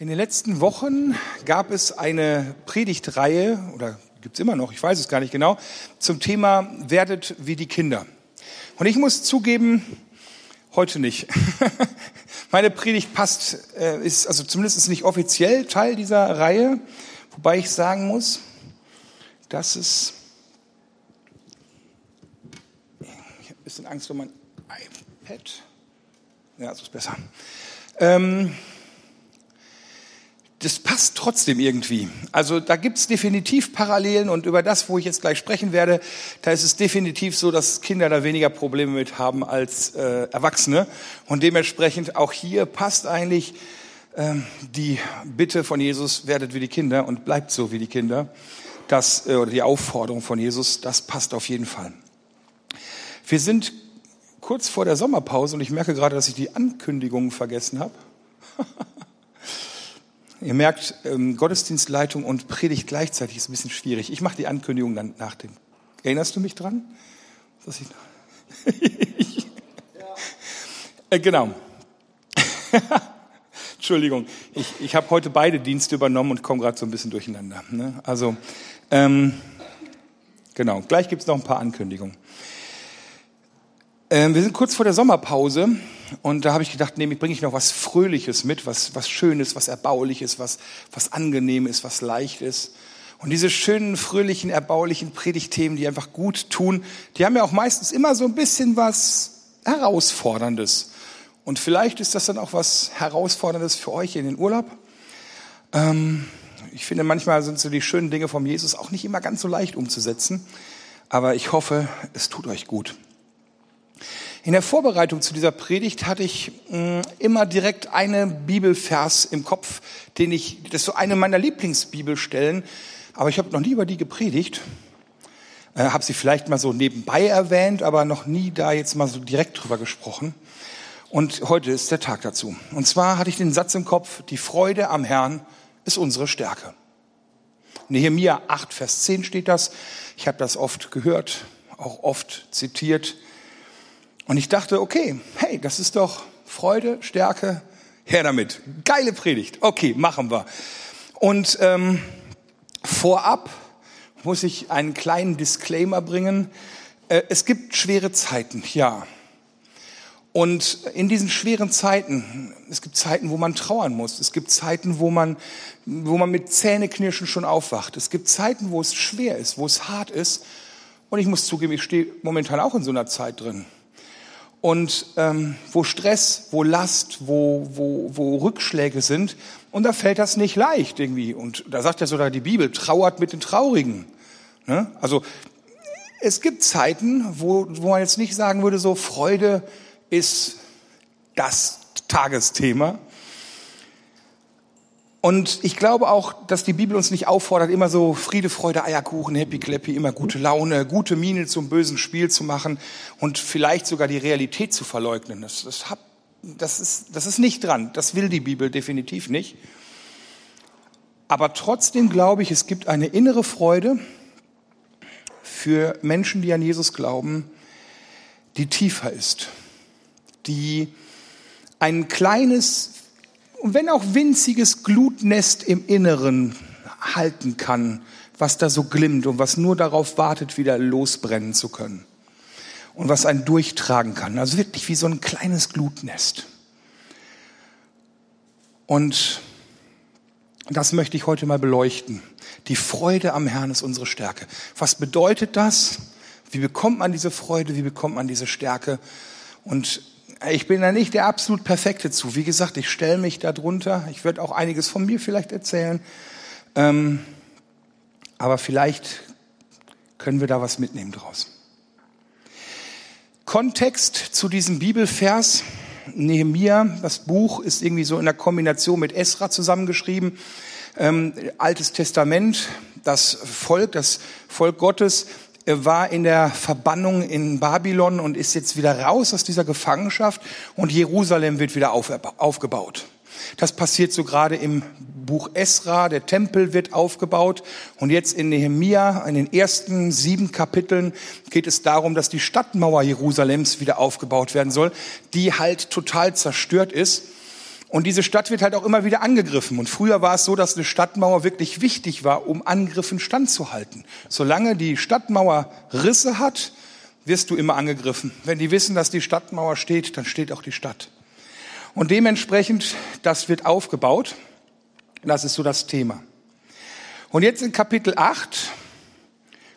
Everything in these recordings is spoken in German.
In den letzten Wochen gab es eine Predigtreihe, oder gibt es immer noch, ich weiß es gar nicht genau, zum Thema Werdet wie die Kinder. Und ich muss zugeben, heute nicht. Meine Predigt passt, äh, ist, also zumindest ist nicht offiziell Teil dieser Reihe, wobei ich sagen muss, dass es, ich habe ein bisschen Angst um mein iPad, ja, so ist besser. Ähm, das passt trotzdem irgendwie. Also da gibt's definitiv Parallelen und über das, wo ich jetzt gleich sprechen werde, da ist es definitiv so, dass Kinder da weniger Probleme mit haben als äh, Erwachsene. Und dementsprechend auch hier passt eigentlich ähm, die Bitte von Jesus, werdet wie die Kinder und bleibt so wie die Kinder. Das, äh, oder die Aufforderung von Jesus, das passt auf jeden Fall. Wir sind kurz vor der Sommerpause und ich merke gerade, dass ich die Ankündigungen vergessen habe. Ihr merkt, ähm, Gottesdienstleitung und Predigt gleichzeitig ist ein bisschen schwierig. Ich mache die Ankündigung dann nach dem. Erinnerst du mich dran? Dass ich ja. äh, genau. Entschuldigung, ich, ich habe heute beide Dienste übernommen und komme gerade so ein bisschen durcheinander. Ne? Also, ähm, genau, gleich gibt es noch ein paar Ankündigungen. Ähm, wir sind kurz vor der Sommerpause und da habe ich gedacht, nee, bringe ich noch was Fröhliches mit, was, was Schönes, was Erbauliches, was, was Angenehmes, was Leichtes. Und diese schönen, fröhlichen, erbaulichen Predigtthemen, die einfach gut tun, die haben ja auch meistens immer so ein bisschen was Herausforderndes. Und vielleicht ist das dann auch was Herausforderndes für euch in den Urlaub. Ähm, ich finde, manchmal sind so die schönen Dinge vom Jesus auch nicht immer ganz so leicht umzusetzen. Aber ich hoffe, es tut euch gut. In der Vorbereitung zu dieser Predigt hatte ich mm, immer direkt eine Bibelvers im Kopf, den ich, das ist so eine meiner Lieblingsbibelstellen, aber ich habe noch nie über die gepredigt. Äh, habe sie vielleicht mal so nebenbei erwähnt, aber noch nie da jetzt mal so direkt drüber gesprochen. Und heute ist der Tag dazu. Und zwar hatte ich den Satz im Kopf, die Freude am Herrn ist unsere Stärke. Nehemiah 8, Vers 10 steht das. Ich habe das oft gehört, auch oft zitiert. Und ich dachte, okay, hey, das ist doch Freude, Stärke, her damit. Geile Predigt. Okay, machen wir. Und ähm, vorab muss ich einen kleinen Disclaimer bringen. Äh, es gibt schwere Zeiten, ja. Und in diesen schweren Zeiten, es gibt Zeiten, wo man trauern muss. Es gibt Zeiten, wo man, wo man mit Zähneknirschen schon aufwacht. Es gibt Zeiten, wo es schwer ist, wo es hart ist. Und ich muss zugeben, ich stehe momentan auch in so einer Zeit drin. Und ähm, wo Stress, wo Last, wo, wo, wo Rückschläge sind, und da fällt das nicht leicht irgendwie. Und da sagt ja sogar die Bibel, trauert mit den Traurigen. Ne? Also es gibt Zeiten, wo, wo man jetzt nicht sagen würde, so Freude ist das Tagesthema, und ich glaube auch, dass die Bibel uns nicht auffordert, immer so Friede, Freude, Eierkuchen, Happy Clappy, immer gute Laune, gute Miene zum bösen Spiel zu machen und vielleicht sogar die Realität zu verleugnen. Das, das, hat, das, ist, das ist nicht dran. Das will die Bibel definitiv nicht. Aber trotzdem glaube ich, es gibt eine innere Freude für Menschen, die an Jesus glauben, die tiefer ist, die ein kleines und wenn auch winziges Glutnest im Inneren halten kann, was da so glimmt und was nur darauf wartet, wieder losbrennen zu können. Und was einen durchtragen kann. Also wirklich wie so ein kleines Glutnest. Und das möchte ich heute mal beleuchten. Die Freude am Herrn ist unsere Stärke. Was bedeutet das? Wie bekommt man diese Freude? Wie bekommt man diese Stärke? Und ich bin da nicht der absolut Perfekte zu. Wie gesagt, ich stelle mich da drunter. Ich werde auch einiges von mir vielleicht erzählen. Ähm, aber vielleicht können wir da was mitnehmen draus. Kontext zu diesem Bibelvers. Nehemiah, das Buch ist irgendwie so in der Kombination mit Esra zusammengeschrieben. Ähm, Altes Testament, das Volk, das Volk Gottes war in der Verbannung in Babylon und ist jetzt wieder raus aus dieser Gefangenschaft und Jerusalem wird wieder aufgebaut. Das passiert so gerade im Buch Esra, der Tempel wird aufgebaut und jetzt in Nehemia, in den ersten sieben Kapiteln geht es darum, dass die Stadtmauer Jerusalems wieder aufgebaut werden soll, die halt total zerstört ist. Und diese Stadt wird halt auch immer wieder angegriffen. Und früher war es so, dass eine Stadtmauer wirklich wichtig war, um Angriffen standzuhalten. Solange die Stadtmauer Risse hat, wirst du immer angegriffen. Wenn die wissen, dass die Stadtmauer steht, dann steht auch die Stadt. Und dementsprechend, das wird aufgebaut. Das ist so das Thema. Und jetzt in Kapitel 8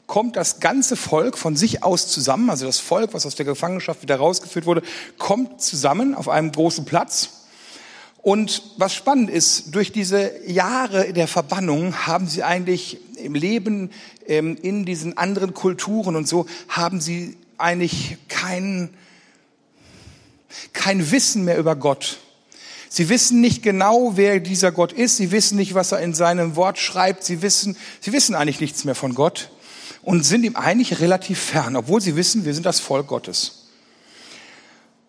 kommt das ganze Volk von sich aus zusammen, also das Volk, was aus der Gefangenschaft wieder rausgeführt wurde, kommt zusammen auf einem großen Platz. Und was spannend ist, durch diese Jahre der Verbannung haben sie eigentlich im Leben ähm, in diesen anderen Kulturen und so, haben sie eigentlich kein, kein Wissen mehr über Gott. Sie wissen nicht genau, wer dieser Gott ist. Sie wissen nicht, was er in seinem Wort schreibt. Sie wissen, sie wissen eigentlich nichts mehr von Gott und sind ihm eigentlich relativ fern, obwohl sie wissen, wir sind das Volk Gottes.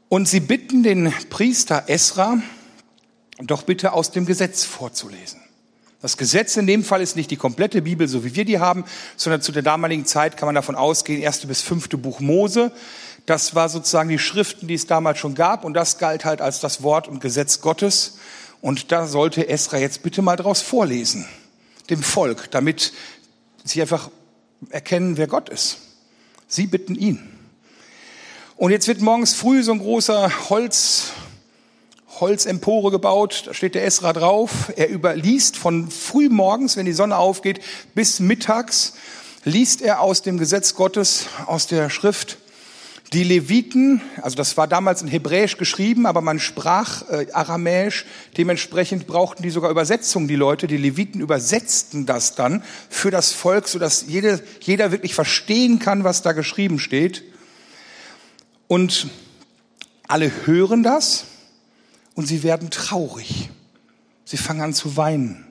Und sie bitten den Priester Esra, doch bitte aus dem Gesetz vorzulesen. Das Gesetz in dem Fall ist nicht die komplette Bibel, so wie wir die haben, sondern zu der damaligen Zeit kann man davon ausgehen, erste bis fünfte Buch Mose. Das war sozusagen die Schriften, die es damals schon gab und das galt halt als das Wort und Gesetz Gottes. Und da sollte Esra jetzt bitte mal draus vorlesen, dem Volk, damit sie einfach erkennen, wer Gott ist. Sie bitten ihn. Und jetzt wird morgens früh so ein großer Holz, Holzempore gebaut, da steht der Esra drauf. Er überliest von früh morgens, wenn die Sonne aufgeht, bis mittags, liest er aus dem Gesetz Gottes, aus der Schrift. Die Leviten, also das war damals in Hebräisch geschrieben, aber man sprach äh, Aramäisch, dementsprechend brauchten die sogar Übersetzungen, die Leute. Die Leviten übersetzten das dann für das Volk, sodass jede, jeder wirklich verstehen kann, was da geschrieben steht. Und alle hören das und sie werden traurig. Sie fangen an zu weinen.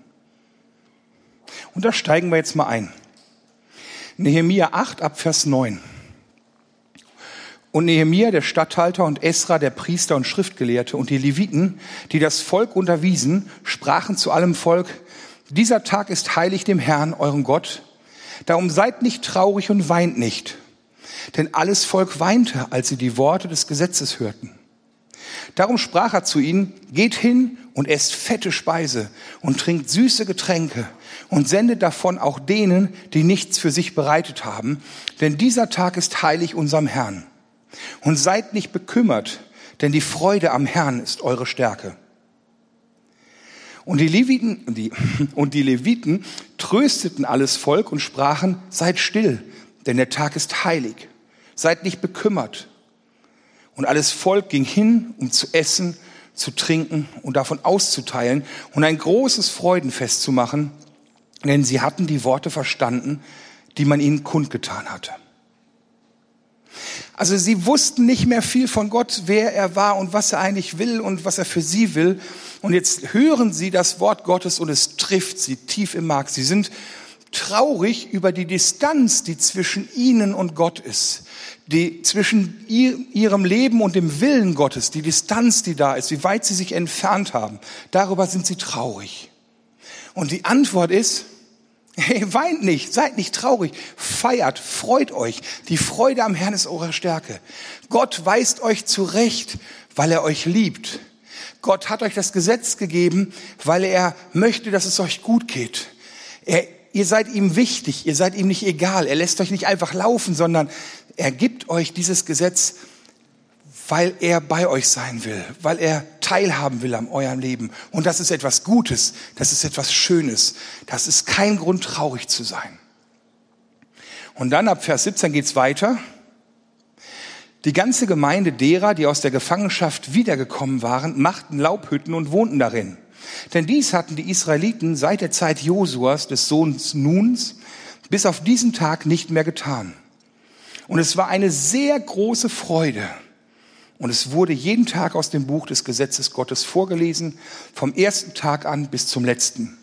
Und da steigen wir jetzt mal ein. Nehemia 8 ab Vers 9. Und Nehemia, der Statthalter, und Esra, der Priester und Schriftgelehrte, und die Leviten, die das Volk unterwiesen, sprachen zu allem Volk, dieser Tag ist heilig dem Herrn, eurem Gott. Darum seid nicht traurig und weint nicht. Denn alles Volk weinte, als sie die Worte des Gesetzes hörten. Darum sprach er zu ihnen, geht hin und esst fette Speise und trinkt süße Getränke und sendet davon auch denen, die nichts für sich bereitet haben, denn dieser Tag ist heilig unserem Herrn. Und seid nicht bekümmert, denn die Freude am Herrn ist eure Stärke. Und die Leviten, die, und die Leviten trösteten alles Volk und sprachen, seid still, denn der Tag ist heilig. Seid nicht bekümmert. Und alles Volk ging hin, um zu essen, zu trinken und davon auszuteilen und ein großes Freudenfest zu machen, denn sie hatten die Worte verstanden, die man ihnen kundgetan hatte. Also sie wussten nicht mehr viel von Gott, wer er war und was er eigentlich will und was er für sie will. Und jetzt hören sie das Wort Gottes und es trifft sie tief im Mark. Sie sind traurig über die Distanz, die zwischen ihnen und Gott ist, die zwischen ihr, ihrem Leben und dem Willen Gottes, die Distanz, die da ist, wie weit sie sich entfernt haben. Darüber sind sie traurig. Und die Antwort ist, Hey, weint nicht, seid nicht traurig, feiert, freut euch. Die Freude am Herrn ist eure Stärke. Gott weist euch zurecht, weil er euch liebt. Gott hat euch das Gesetz gegeben, weil er möchte, dass es euch gut geht. Er, ihr seid ihm wichtig, ihr seid ihm nicht egal. Er lässt euch nicht einfach laufen, sondern er gibt euch dieses Gesetz, weil er bei euch sein will, weil er teilhaben will an eurem Leben. Und das ist etwas Gutes, das ist etwas Schönes. Das ist kein Grund, traurig zu sein. Und dann ab Vers 17 geht's weiter. Die ganze Gemeinde derer, die aus der Gefangenschaft wiedergekommen waren, machten Laubhütten und wohnten darin. Denn dies hatten die Israeliten seit der Zeit Josuas, des Sohns Nuns, bis auf diesen Tag nicht mehr getan. Und es war eine sehr große Freude und es wurde jeden Tag aus dem Buch des Gesetzes Gottes vorgelesen, vom ersten Tag an bis zum letzten.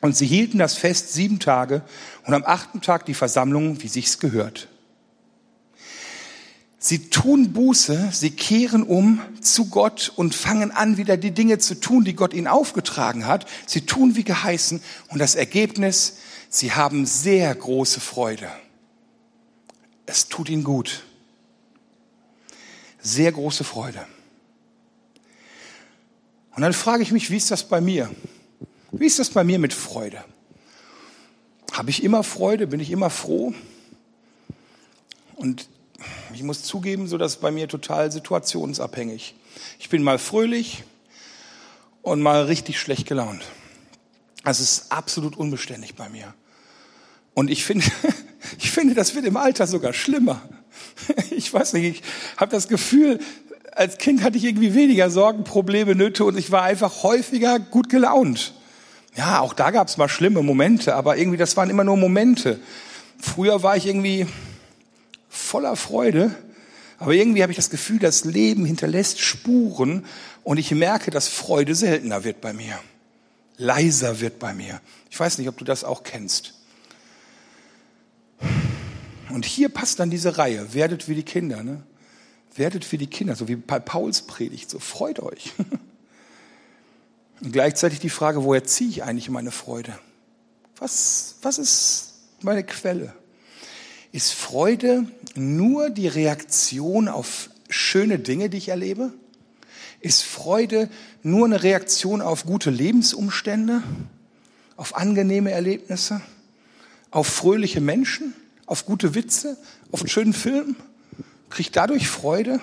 Und sie hielten das Fest sieben Tage und am achten Tag die Versammlung, wie sich's gehört. Sie tun Buße, sie kehren um zu Gott und fangen an, wieder die Dinge zu tun, die Gott ihnen aufgetragen hat. Sie tun wie geheißen und das Ergebnis, sie haben sehr große Freude. Es tut ihnen gut sehr große Freude. Und dann frage ich mich, wie ist das bei mir? Wie ist das bei mir mit Freude? Habe ich immer Freude? Bin ich immer froh? Und ich muss zugeben, so dass bei mir total situationsabhängig. Ich bin mal fröhlich und mal richtig schlecht gelaunt. Das ist absolut unbeständig bei mir. Und ich finde, ich finde, das wird im Alter sogar schlimmer. Ich weiß nicht, ich habe das Gefühl, als Kind hatte ich irgendwie weniger Sorgen, Probleme, Nöte und ich war einfach häufiger gut gelaunt. Ja, auch da gab es mal schlimme Momente, aber irgendwie, das waren immer nur Momente. Früher war ich irgendwie voller Freude, aber irgendwie habe ich das Gefühl, das Leben hinterlässt Spuren und ich merke, dass Freude seltener wird bei mir, leiser wird bei mir. Ich weiß nicht, ob du das auch kennst. Und hier passt dann diese Reihe, werdet wie die Kinder, ne? Werdet wie die Kinder, so wie bei Pauls Predigt, so freut euch. Und gleichzeitig die Frage, woher ziehe ich eigentlich meine Freude? Was, was ist meine Quelle? Ist Freude nur die Reaktion auf schöne Dinge, die ich erlebe? Ist Freude nur eine Reaktion auf gute Lebensumstände, auf angenehme Erlebnisse, auf fröhliche Menschen, auf gute Witze, auf einen schönen Film? Kriege ich dadurch Freude?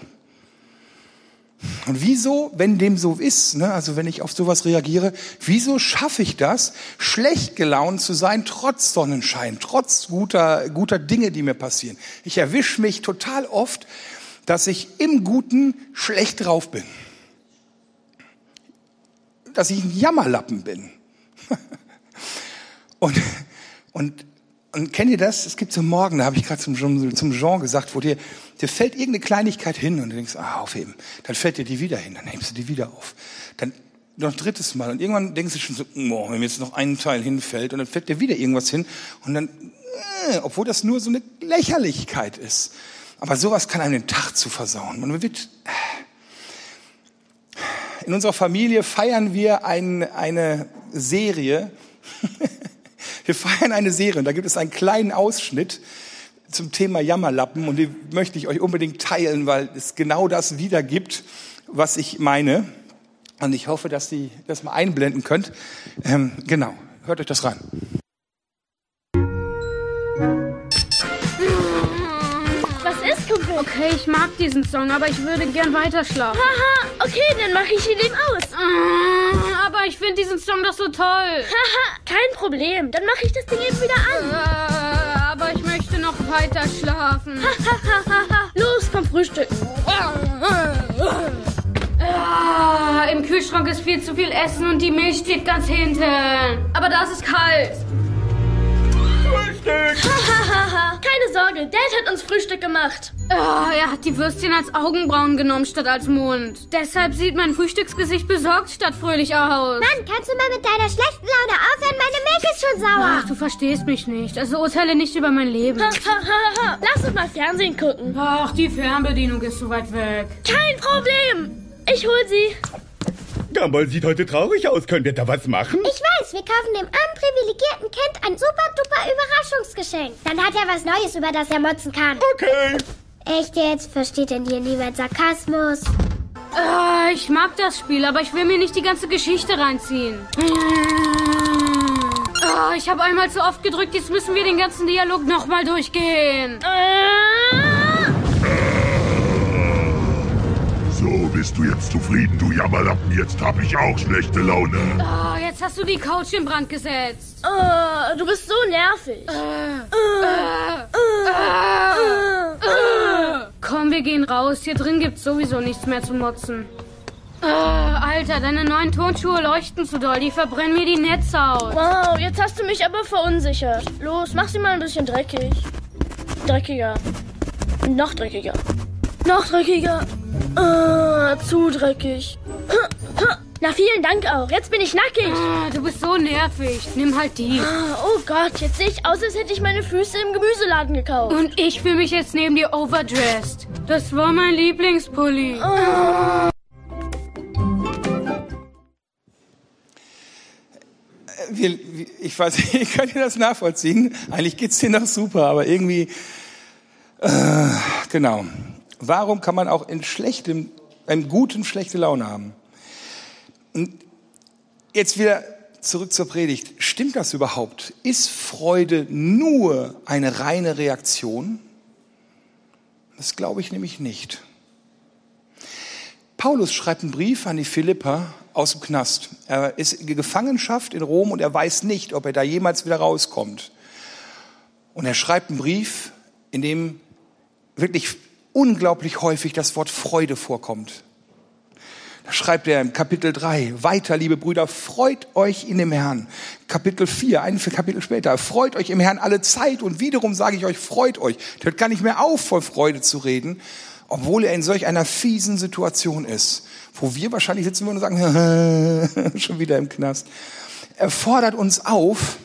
Und wieso, wenn dem so ist, ne, also wenn ich auf sowas reagiere, wieso schaffe ich das, schlecht gelaunt zu sein, trotz Sonnenschein, trotz guter, guter Dinge, die mir passieren? Ich erwische mich total oft, dass ich im Guten schlecht drauf bin. Dass ich ein Jammerlappen bin. und, und und kennt ihr das? Es gibt so Morgen, da habe ich gerade zum, zum Jean gesagt, wo dir, dir fällt irgendeine Kleinigkeit hin und du denkst, ah, aufheben. Dann fällt dir die wieder hin, dann hebst du die wieder auf. Dann noch ein drittes Mal und irgendwann denkst du schon so, oh, wenn mir jetzt noch ein Teil hinfällt und dann fällt dir wieder irgendwas hin und dann, äh, obwohl das nur so eine Lächerlichkeit ist. Aber sowas kann einem den Tag zu versauen. Man wird, äh. in unserer Familie feiern wir ein, eine Serie, Wir feiern eine Serie und da gibt es einen kleinen Ausschnitt zum Thema Jammerlappen und den möchte ich euch unbedingt teilen, weil es genau das wiedergibt, was ich meine. Und ich hoffe, dass ihr das mal einblenden könnt. Ähm, genau, hört euch das ran. Okay, ich mag diesen Song, aber ich würde gern weiter schlafen. Haha, okay, dann mache ich ihn eben aus. Ah, aber ich finde diesen Song doch so toll. Haha, kein Problem. Dann mache ich das Ding eben wieder an. Äh, aber ich möchte noch weiter schlafen. Los, komm frühstücken. Ah, Im Kühlschrank ist viel zu viel Essen und die Milch steht ganz hinten. Aber das ist kalt. Frühstück! Keine Sorge, Dad hat uns Frühstück gemacht. Oh, er hat die Würstchen als Augenbrauen genommen statt als Mund. Deshalb sieht mein Frühstücksgesicht besorgt statt fröhlich aus. Mann, kannst du mal mit deiner schlechten Laune aufhören? Meine Milch ist schon sauer. Ach, du verstehst mich nicht. Also urteile nicht über mein Leben. Lass uns mal Fernsehen gucken. Ach, die Fernbedienung ist so weit weg. Kein Problem. Ich hol sie. Gumball sieht heute traurig aus. Könnt ihr da was machen? Ich weiß, wir kaufen dem armen privilegierten Kind ein super duper Überraschungsgeschenk. Dann hat er was Neues, über das er motzen kann. Okay. Echt jetzt? Versteht denn hier niemand Sarkasmus? Ah, ich mag das Spiel, aber ich will mir nicht die ganze Geschichte reinziehen. Ah, ich habe einmal zu oft gedrückt, jetzt müssen wir den ganzen Dialog nochmal durchgehen. Ah! So, bist du jetzt zufrieden, du Jammerlappen? Jetzt hab ich auch schlechte Laune. Ah, jetzt hast du die Couch in Brand gesetzt. Oh, du bist so nervig. Komm, wir gehen raus. Hier drin gibt's sowieso nichts mehr zu motzen. Ah, Alter, deine neuen Turnschuhe leuchten zu doll. Die verbrennen mir die Netze aus. Wow, jetzt hast du mich aber verunsichert. Los, mach sie mal ein bisschen dreckig. Dreckiger. Noch dreckiger. Noch dreckiger. Ah, zu dreckig. Na, vielen Dank auch. Jetzt bin ich nackig. Ah, du bist so nervig. Nimm halt die. Ah, oh Gott, jetzt sehe ich aus, als hätte ich meine Füße im Gemüseladen gekauft. Und ich fühle mich jetzt neben dir overdressed. Das war mein Lieblingspulli. Ah. Wir, ich weiß nicht, könnt ihr das nachvollziehen? Eigentlich geht's dir noch super, aber irgendwie, äh, genau. Warum kann man auch in schlechtem, einem guten schlechte Laune haben? Und jetzt wieder zurück zur Predigt. Stimmt das überhaupt? Ist Freude nur eine reine Reaktion? Das glaube ich nämlich nicht. Paulus schreibt einen Brief an die Philipper aus dem Knast. Er ist in Gefangenschaft in Rom und er weiß nicht, ob er da jemals wieder rauskommt. Und er schreibt einen Brief, in dem wirklich unglaublich häufig das Wort Freude vorkommt. Schreibt er im Kapitel 3, weiter, liebe Brüder, freut euch in dem Herrn. Kapitel 4, ein Kapitel später, freut euch im Herrn alle Zeit und wiederum sage ich euch, freut euch. Hört gar nicht mehr auf, voll Freude zu reden, obwohl er in solch einer fiesen Situation ist, wo wir wahrscheinlich sitzen würden und sagen, schon wieder im Knast. Er fordert uns auf,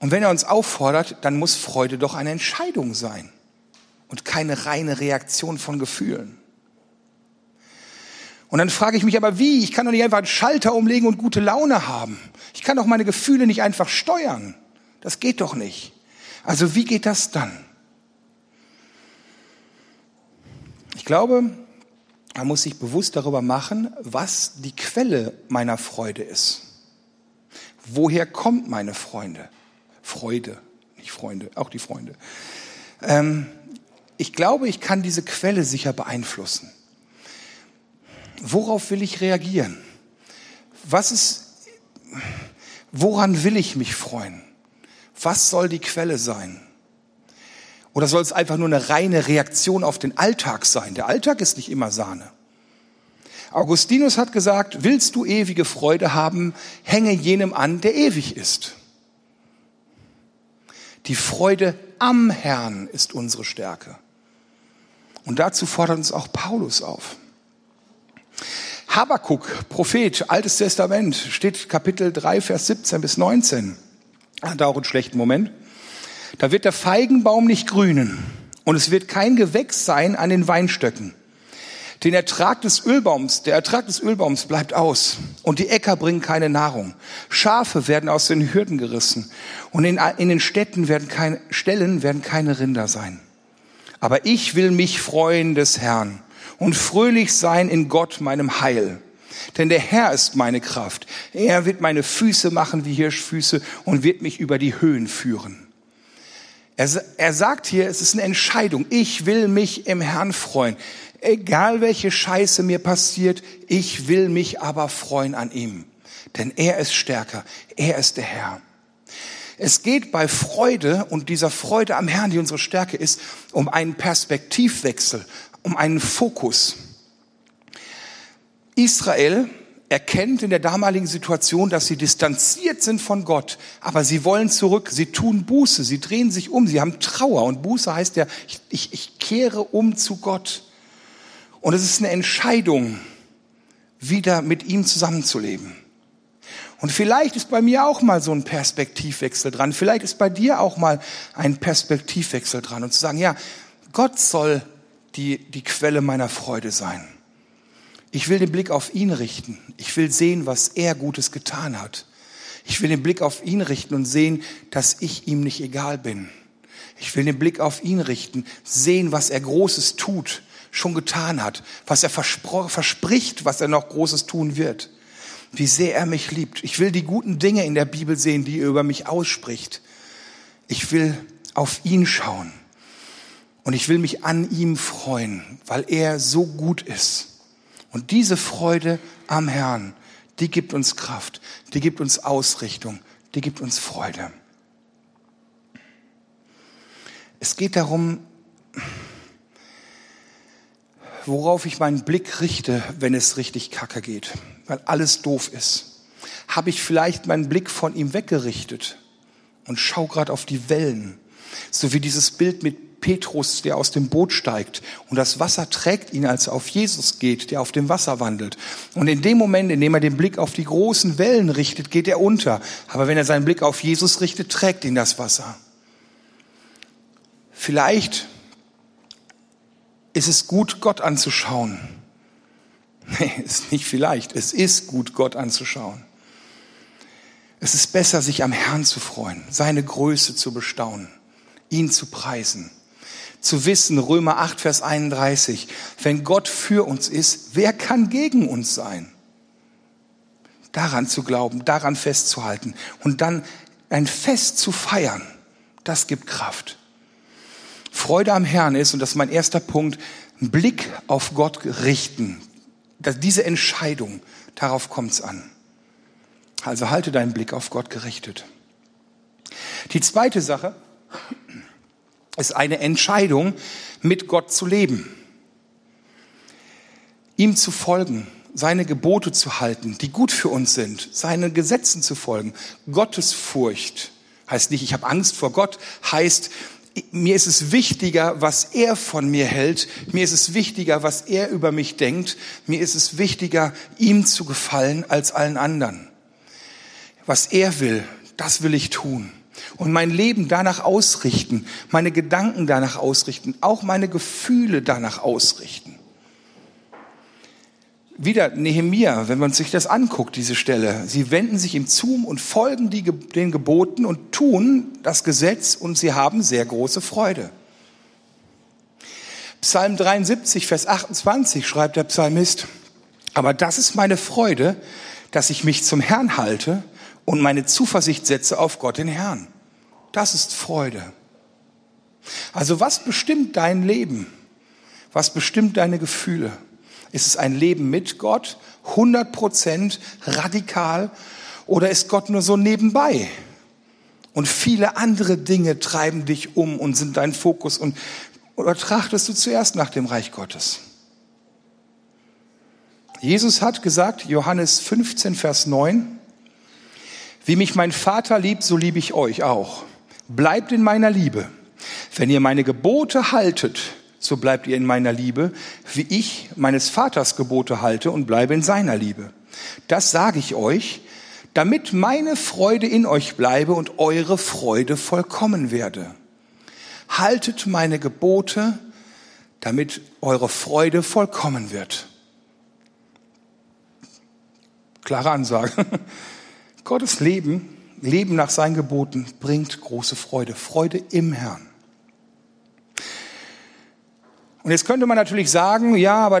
und wenn er uns auffordert, dann muss Freude doch eine Entscheidung sein und keine reine Reaktion von Gefühlen. Und dann frage ich mich aber, wie? Ich kann doch nicht einfach einen Schalter umlegen und gute Laune haben. Ich kann doch meine Gefühle nicht einfach steuern. Das geht doch nicht. Also wie geht das dann? Ich glaube, man muss sich bewusst darüber machen, was die Quelle meiner Freude ist. Woher kommt meine Freunde? Freude, nicht Freunde, auch die Freunde. Ähm, ich glaube, ich kann diese Quelle sicher beeinflussen. Worauf will ich reagieren? Was ist, woran will ich mich freuen? Was soll die Quelle sein? Oder soll es einfach nur eine reine Reaktion auf den Alltag sein? Der Alltag ist nicht immer Sahne. Augustinus hat gesagt, willst du ewige Freude haben, hänge jenem an, der ewig ist. Die Freude am Herrn ist unsere Stärke. Und dazu fordert uns auch Paulus auf. Habakuk, Prophet, Altes Testament, steht Kapitel 3, Vers 17 bis 19. Hat auch einen schlechten Moment. Da wird der Feigenbaum nicht grünen und es wird kein Gewächs sein an den Weinstöcken. Den Ertrag des Ölbaums, der Ertrag des Ölbaums bleibt aus und die Äcker bringen keine Nahrung. Schafe werden aus den Hürden gerissen und in, in den Städten werden keine, Stellen werden keine Rinder sein. Aber ich will mich freuen des Herrn und fröhlich sein in Gott, meinem Heil. Denn der Herr ist meine Kraft. Er wird meine Füße machen wie Hirschfüße und wird mich über die Höhen führen. Er, er sagt hier, es ist eine Entscheidung. Ich will mich im Herrn freuen. Egal welche Scheiße mir passiert, ich will mich aber freuen an ihm. Denn er ist stärker. Er ist der Herr. Es geht bei Freude und dieser Freude am Herrn, die unsere Stärke ist, um einen Perspektivwechsel, um einen Fokus. Israel erkennt in der damaligen Situation, dass sie distanziert sind von Gott, aber sie wollen zurück, sie tun Buße, sie drehen sich um, sie haben Trauer und Buße heißt ja, ich, ich, ich kehre um zu Gott. Und es ist eine Entscheidung, wieder mit ihm zusammenzuleben. Und vielleicht ist bei mir auch mal so ein Perspektivwechsel dran. Vielleicht ist bei dir auch mal ein Perspektivwechsel dran und zu sagen, ja, Gott soll die, die Quelle meiner Freude sein. Ich will den Blick auf ihn richten. Ich will sehen, was er Gutes getan hat. Ich will den Blick auf ihn richten und sehen, dass ich ihm nicht egal bin. Ich will den Blick auf ihn richten, sehen, was er Großes tut, schon getan hat, was er verspricht, was er noch Großes tun wird, wie sehr er mich liebt. Ich will die guten Dinge in der Bibel sehen, die er über mich ausspricht. Ich will auf ihn schauen. Und ich will mich an ihm freuen, weil er so gut ist. Und diese Freude am Herrn, die gibt uns Kraft, die gibt uns Ausrichtung, die gibt uns Freude. Es geht darum, worauf ich meinen Blick richte, wenn es richtig kacke geht, weil alles doof ist. Habe ich vielleicht meinen Blick von ihm weggerichtet und schau gerade auf die Wellen, so wie dieses Bild mit Petrus, der aus dem Boot steigt und das Wasser trägt ihn, als er auf Jesus geht, der auf dem Wasser wandelt. Und in dem Moment, in dem er den Blick auf die großen Wellen richtet, geht er unter. Aber wenn er seinen Blick auf Jesus richtet, trägt ihn das Wasser. Vielleicht ist es gut, Gott anzuschauen. Nee, ist nicht vielleicht. Es ist gut, Gott anzuschauen. Es ist besser, sich am Herrn zu freuen, seine Größe zu bestaunen, ihn zu preisen zu wissen, Römer 8, Vers 31, wenn Gott für uns ist, wer kann gegen uns sein? daran zu glauben, daran festzuhalten und dann ein Fest zu feiern, das gibt Kraft. Freude am Herrn ist, und das ist mein erster Punkt, Blick auf Gott richten. Diese Entscheidung, darauf kommt es an. Also halte deinen Blick auf Gott gerichtet. Die zweite Sache ist eine Entscheidung, mit Gott zu leben. Ihm zu folgen, seine Gebote zu halten, die gut für uns sind, seinen Gesetzen zu folgen. Gottesfurcht heißt nicht, ich habe Angst vor Gott, heißt, mir ist es wichtiger, was er von mir hält. Mir ist es wichtiger, was er über mich denkt. Mir ist es wichtiger, ihm zu gefallen als allen anderen. Was er will, das will ich tun. Und mein Leben danach ausrichten, meine Gedanken danach ausrichten, auch meine Gefühle danach ausrichten wieder Nehemia, wenn man sich das anguckt, diese Stelle. Sie wenden sich ihm zu und folgen die, den Geboten und tun das Gesetz und sie haben sehr große Freude. Psalm 73, Vers 28 schreibt der Psalmist, aber das ist meine Freude, dass ich mich zum Herrn halte und meine Zuversicht setze auf Gott den Herrn. Das ist Freude. Also was bestimmt dein Leben? Was bestimmt deine Gefühle? Ist es ein Leben mit Gott, 100 Prozent radikal, oder ist Gott nur so nebenbei? Und viele andere Dinge treiben dich um und sind dein Fokus. Und, oder trachtest du zuerst nach dem Reich Gottes? Jesus hat gesagt, Johannes 15, Vers 9, wie mich mein Vater liebt, so liebe ich euch auch. Bleibt in meiner Liebe. Wenn ihr meine Gebote haltet, so bleibt ihr in meiner Liebe, wie ich meines Vaters Gebote halte und bleibe in seiner Liebe. Das sage ich euch, damit meine Freude in euch bleibe und eure Freude vollkommen werde. Haltet meine Gebote, damit eure Freude vollkommen wird. Klare Ansage. Gottes Leben, Leben nach seinen Geboten bringt große Freude, Freude im Herrn. Und jetzt könnte man natürlich sagen, ja, aber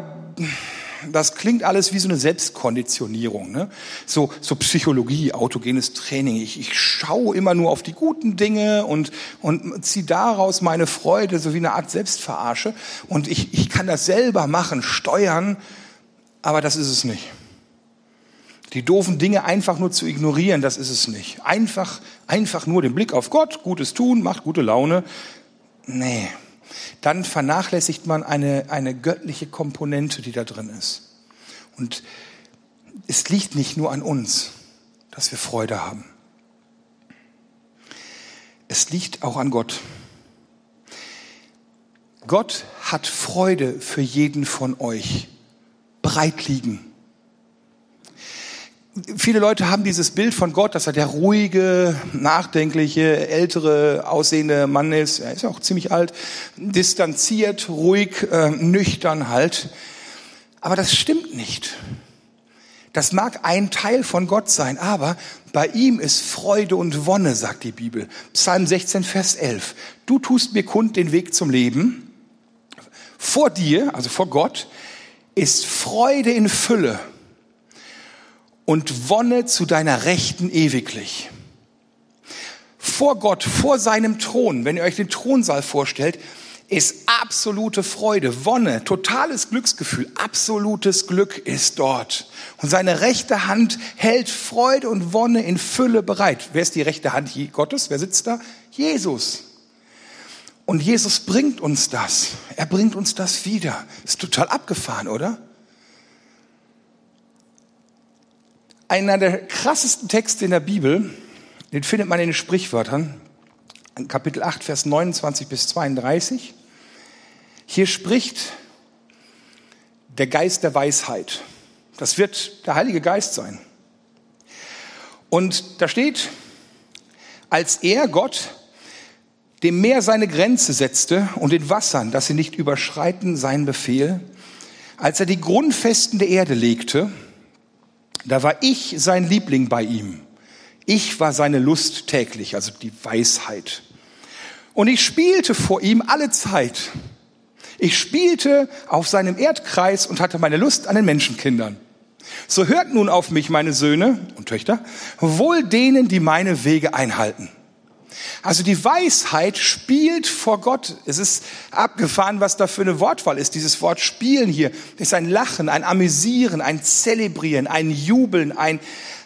das klingt alles wie so eine Selbstkonditionierung, ne? so, so Psychologie, autogenes Training. Ich, ich schaue immer nur auf die guten Dinge und, und ziehe daraus meine Freude, so wie eine Art Selbstverarsche. Und ich, ich kann das selber machen, steuern, aber das ist es nicht. Die doofen Dinge einfach nur zu ignorieren, das ist es nicht. Einfach, einfach nur den Blick auf Gott, Gutes tun, macht gute Laune. Nee, dann vernachlässigt man eine, eine göttliche Komponente, die da drin ist. Und es liegt nicht nur an uns, dass wir Freude haben. Es liegt auch an Gott. Gott hat Freude für jeden von euch breit liegen viele Leute haben dieses Bild von Gott, dass er der ruhige, nachdenkliche, ältere, aussehende Mann ist. Er ist auch ziemlich alt, distanziert, ruhig, äh, nüchtern halt. Aber das stimmt nicht. Das mag ein Teil von Gott sein, aber bei ihm ist Freude und Wonne, sagt die Bibel. Psalm 16, Vers 11. Du tust mir kund den Weg zum Leben. Vor dir, also vor Gott, ist Freude in Fülle und wonne zu deiner Rechten ewiglich. Vor Gott, vor seinem Thron, wenn ihr euch den Thronsaal vorstellt, ist absolute Freude, Wonne, totales Glücksgefühl, absolutes Glück ist dort. Und seine rechte Hand hält Freude und Wonne in Fülle bereit. Wer ist die rechte Hand Gottes? Wer sitzt da? Jesus. Und Jesus bringt uns das. Er bringt uns das wieder. Ist total abgefahren, oder? Einer der krassesten Texte in der Bibel, den findet man in den Sprichwörtern, Kapitel 8, Vers 29 bis 32. Hier spricht der Geist der Weisheit. Das wird der Heilige Geist sein. Und da steht, als er, Gott, dem Meer seine Grenze setzte und den Wassern, dass sie nicht überschreiten, seinen Befehl, als er die Grundfesten der Erde legte, da war ich sein Liebling bei ihm. Ich war seine Lust täglich, also die Weisheit. Und ich spielte vor ihm alle Zeit. Ich spielte auf seinem Erdkreis und hatte meine Lust an den Menschenkindern. So hört nun auf mich, meine Söhne und Töchter, wohl denen, die meine Wege einhalten. Also die Weisheit spielt vor Gott. Es ist abgefahren, was da für eine Wortwahl ist. Dieses Wort spielen hier ist ein Lachen, ein Amüsieren, ein Zelebrieren, ein Jubeln, ein,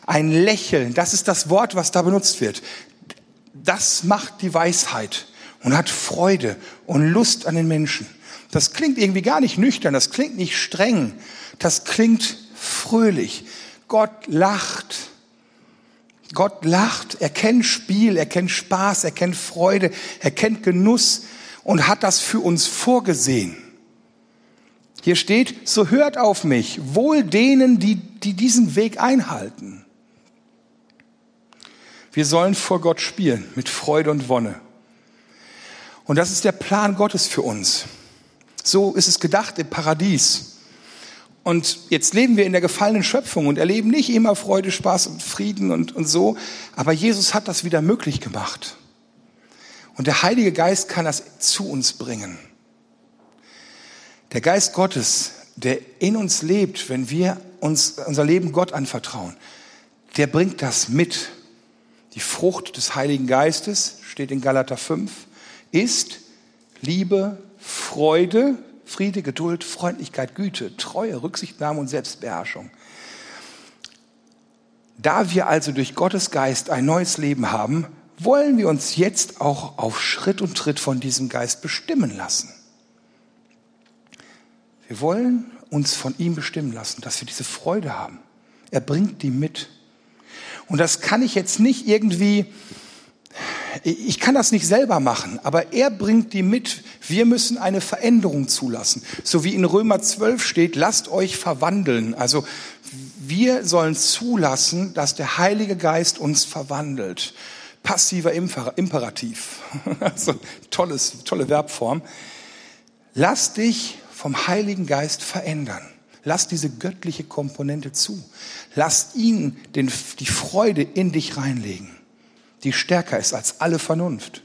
ein Lächeln. Das ist das Wort, was da benutzt wird. Das macht die Weisheit und hat Freude und Lust an den Menschen. Das klingt irgendwie gar nicht nüchtern, das klingt nicht streng, das klingt fröhlich. Gott lacht. Gott lacht, er kennt Spiel, er kennt Spaß, er kennt Freude, er kennt Genuss und hat das für uns vorgesehen. Hier steht, so hört auf mich, wohl denen, die, die diesen Weg einhalten. Wir sollen vor Gott spielen mit Freude und Wonne. Und das ist der Plan Gottes für uns. So ist es gedacht im Paradies. Und jetzt leben wir in der gefallenen Schöpfung und erleben nicht immer Freude, Spaß und Frieden und, und so. Aber Jesus hat das wieder möglich gemacht. Und der Heilige Geist kann das zu uns bringen. Der Geist Gottes, der in uns lebt, wenn wir uns unser Leben Gott anvertrauen, der bringt das mit. Die Frucht des Heiligen Geistes, steht in Galater 5, ist Liebe, Freude, Friede, Geduld, Freundlichkeit, Güte, Treue, Rücksichtnahme und Selbstbeherrschung. Da wir also durch Gottes Geist ein neues Leben haben, wollen wir uns jetzt auch auf Schritt und Tritt von diesem Geist bestimmen lassen. Wir wollen uns von ihm bestimmen lassen, dass wir diese Freude haben. Er bringt die mit. Und das kann ich jetzt nicht irgendwie ich kann das nicht selber machen, aber er bringt die mit. Wir müssen eine Veränderung zulassen. So wie in Römer 12 steht, lasst euch verwandeln. Also wir sollen zulassen, dass der Heilige Geist uns verwandelt. Passiver Imperativ. Also tolles, tolle Verbform. Lass dich vom Heiligen Geist verändern. Lass diese göttliche Komponente zu. Lass ihn den, die Freude in dich reinlegen die stärker ist als alle Vernunft.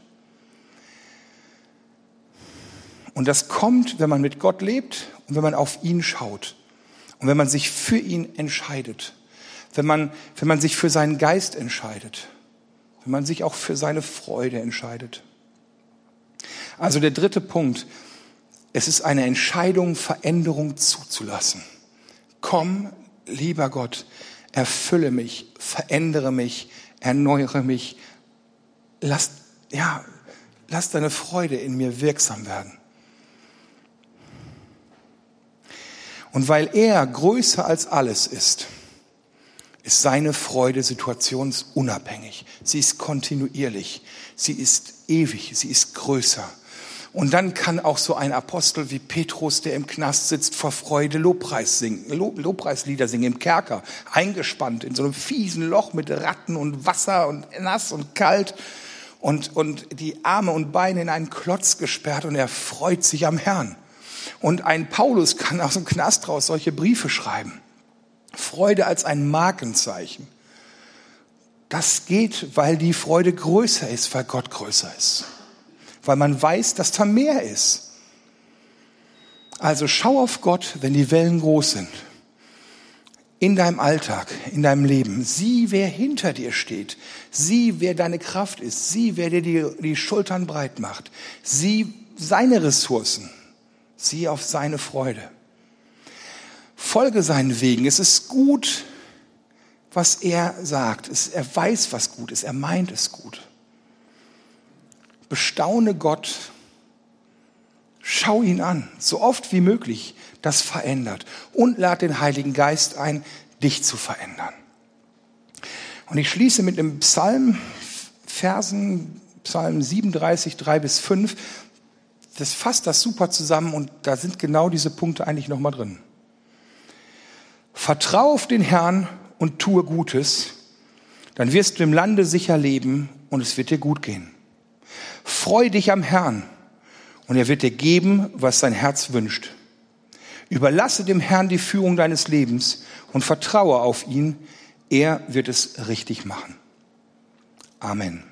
Und das kommt, wenn man mit Gott lebt und wenn man auf ihn schaut und wenn man sich für ihn entscheidet, wenn man, wenn man sich für seinen Geist entscheidet, wenn man sich auch für seine Freude entscheidet. Also der dritte Punkt, es ist eine Entscheidung, Veränderung zuzulassen. Komm, lieber Gott, erfülle mich, verändere mich, erneuere mich, lass, ja, lass deine Freude in mir wirksam werden. Und weil er größer als alles ist, ist seine Freude situationsunabhängig. Sie ist kontinuierlich. Sie ist ewig. Sie ist größer. Und dann kann auch so ein Apostel wie Petrus, der im Knast sitzt, vor Freude Lobpreis singen, Lobpreislieder singen im Kerker, eingespannt in so einem fiesen Loch mit Ratten und Wasser und nass und kalt und, und die Arme und Beine in einen Klotz gesperrt und er freut sich am Herrn. Und ein Paulus kann aus dem Knast raus solche Briefe schreiben. Freude als ein Markenzeichen. Das geht, weil die Freude größer ist, weil Gott größer ist weil man weiß, dass da mehr ist. Also schau auf Gott, wenn die Wellen groß sind. In deinem Alltag, in deinem Leben. Sieh, wer hinter dir steht. Sieh, wer deine Kraft ist. Sieh, wer dir die, die Schultern breit macht. Sieh seine Ressourcen. Sieh auf seine Freude. Folge seinen Wegen. Es ist gut, was er sagt. er weiß, was gut ist. Er meint es gut. Bestaune Gott. Schau ihn an, so oft wie möglich. Das verändert. Und lad den Heiligen Geist ein, dich zu verändern. Und ich schließe mit einem Psalm, Versen, Psalm 37, 3 bis 5. Das fasst das super zusammen und da sind genau diese Punkte eigentlich nochmal drin. Vertrau auf den Herrn und tue Gutes, dann wirst du im Lande sicher leben und es wird dir gut gehen. Freu dich am Herrn und er wird dir geben, was dein Herz wünscht. Überlasse dem Herrn die Führung deines Lebens und vertraue auf ihn. Er wird es richtig machen. Amen.